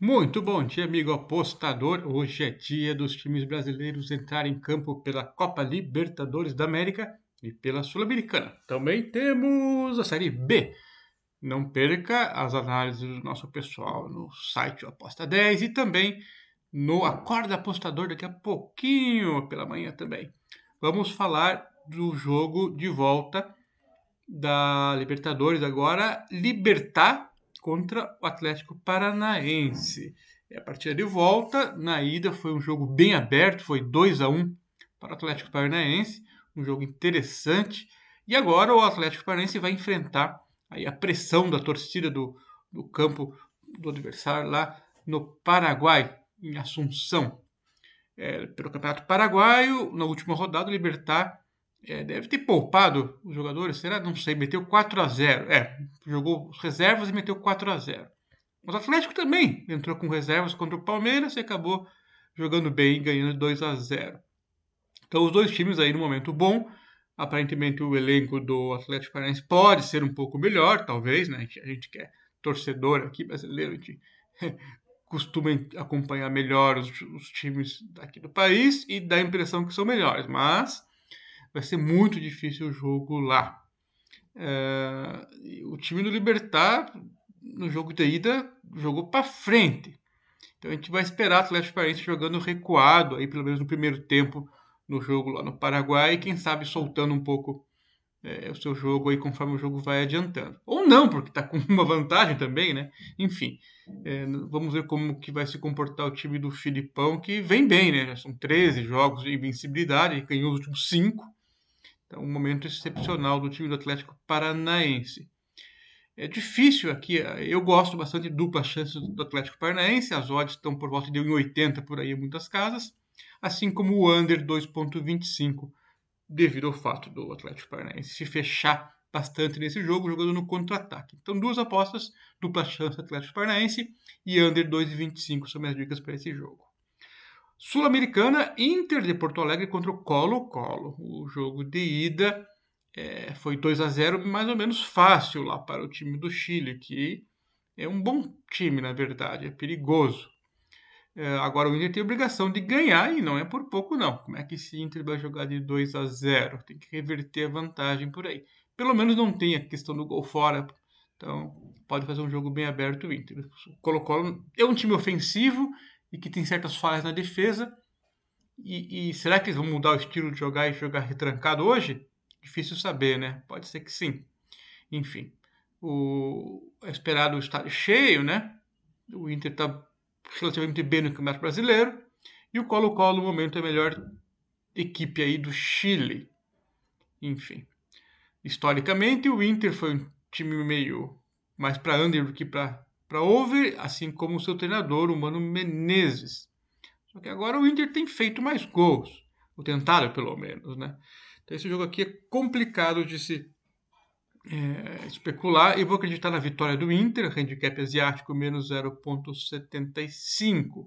Muito bom dia, amigo apostador. Hoje é dia dos times brasileiros entrarem em campo pela Copa Libertadores da América e pela Sul-Americana. Também temos a Série B. Não perca as análises do nosso pessoal no site Aposta 10 e também no Acorda Apostador daqui a pouquinho pela manhã também. Vamos falar do jogo de volta da Libertadores agora, Libertar contra o Atlético Paranaense. A partida de volta, na ida foi um jogo bem aberto, foi 2 a 1 para o Atlético Paranaense, um jogo interessante. E agora o Atlético Paranaense vai enfrentar aí a pressão da torcida do, do campo do adversário lá no Paraguai, em Assunção. É, pelo Campeonato Paraguaio, na última rodada, o Libertar é, deve ter poupado os jogadores, será? Não sei, meteu 4 a 0 É, jogou reservas e meteu 4 a 0 Mas o Atlético também entrou com reservas contra o Palmeiras e acabou jogando bem, ganhando 2 a 0 Então os dois times aí no momento bom. Aparentemente o elenco do Atlético Paranaense pode ser um pouco melhor, talvez, né? A gente, a gente quer é torcedor aqui brasileiro, a gente costuma acompanhar melhor os, os times daqui do país e dá a impressão que são melhores, mas vai ser muito difícil o jogo lá. É, o time do Libertar, no jogo de ida, jogou para frente. Então a gente vai esperar o Atlético Paranaense jogando recuado, aí pelo menos no primeiro tempo, no jogo lá no Paraguai, e quem sabe soltando um pouco é, o seu jogo aí conforme o jogo vai adiantando. Ou não, porque está com uma vantagem também, né? Enfim, é, vamos ver como que vai se comportar o time do Filipão, que vem bem, né? Já são 13 jogos de invencibilidade, ganhou os últimos 5. Então, um momento excepcional do time do Atlético Paranaense. É difícil aqui, eu gosto bastante de dupla chance do Atlético Paranaense, as odds estão por volta de 1,80 por aí em muitas casas, assim como o under 2,25, devido ao fato do Atlético Paranaense se fechar bastante nesse jogo, jogando no contra-ataque. Então, duas apostas, dupla chance Atlético Paranaense e under 2,25 são minhas dicas para esse jogo. Sul-Americana, Inter de Porto Alegre contra o Colo-Colo. O jogo de ida é, foi 2 a 0 mais ou menos fácil lá para o time do Chile, que é um bom time, na verdade, é perigoso. É, agora o Inter tem obrigação de ganhar e não é por pouco, não. Como é que esse Inter vai jogar de 2 a 0 Tem que reverter a vantagem por aí. Pelo menos não tem a questão do gol fora. Então, pode fazer um jogo bem aberto o Inter. O Colo-Colo é um time ofensivo e que tem certas falhas na defesa. E, e, será que eles vão mudar o estilo de jogar e jogar retrancado hoje? Difícil saber, né? Pode ser que sim. Enfim, o é esperado o estádio cheio, né? O Inter está relativamente bem no Campeonato Brasileiro. E o Colo-Colo, no momento, é a melhor equipe aí do Chile. Enfim, historicamente, o Inter foi um time meio mais para under do que para para over, assim como o seu treinador, o Mano Menezes. Só que agora o Inter tem feito mais gols, ou tentado pelo menos, né? Então esse jogo aqui é complicado de se é, especular. Eu vou acreditar na vitória do Inter, handicap asiático menos 0.75.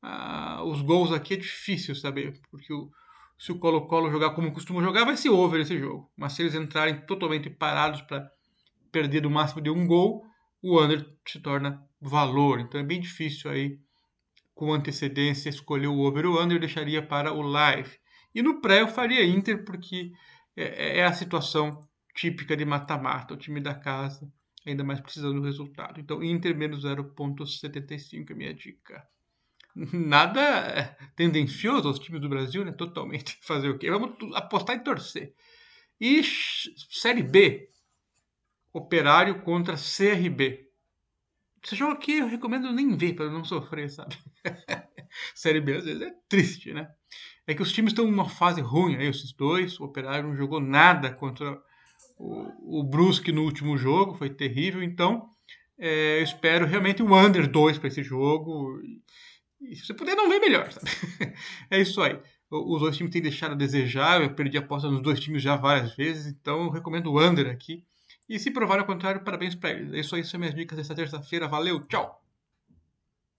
Ah, os gols aqui é difícil saber, porque o, se o Colo-Colo jogar como costuma jogar, vai ser over esse jogo. Mas se eles entrarem totalmente parados para perder do máximo de um gol, o under se torna valor. Então é bem difícil aí, com antecedência, escolher o over ou under, eu deixaria para o live. E no pré eu faria Inter, porque é, é a situação típica de mata-mata, o time da casa, ainda mais precisando do resultado. Então Inter menos 0.75 é minha dica. Nada é, tendencioso aos times do Brasil, né? Totalmente. Fazer o quê? Vamos apostar e torcer. E Série B, Operário contra CRB. Esse jogo aqui eu recomendo nem ver para não sofrer, sabe? Série B às vezes é triste, né? É que os times estão numa fase ruim aí, esses dois. O Operário não jogou nada contra o, o Brusque no último jogo, foi terrível. Então, é, eu espero realmente um under 2 para esse jogo. E, se você puder, não vem melhor, sabe? é isso aí. Os dois times têm deixado a desejar. Eu perdi a aposta nos dois times já várias vezes, então eu recomendo o under aqui. E se provar o contrário, parabéns para eles. É isso aí, são minhas dicas dessa terça-feira. Valeu, tchau!